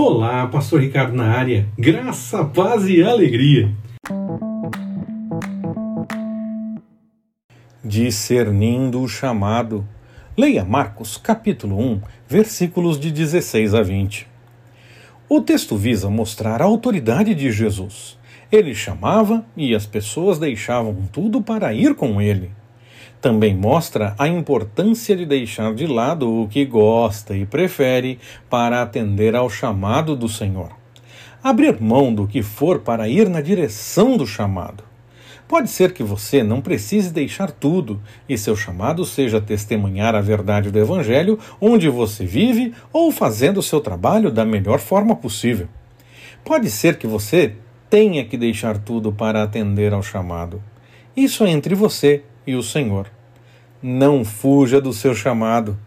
Olá, Pastor Ricardo na área. Graça, paz e alegria. Discernindo o chamado. Leia Marcos, capítulo 1, versículos de 16 a 20. O texto visa mostrar a autoridade de Jesus. Ele chamava e as pessoas deixavam tudo para ir com ele. Também mostra a importância de deixar de lado o que gosta e prefere para atender ao chamado do Senhor. Abrir mão do que for para ir na direção do chamado. Pode ser que você não precise deixar tudo e seu chamado seja testemunhar a verdade do Evangelho onde você vive ou fazendo o seu trabalho da melhor forma possível. Pode ser que você tenha que deixar tudo para atender ao chamado. Isso é entre você e o Senhor. Não fuja do seu chamado.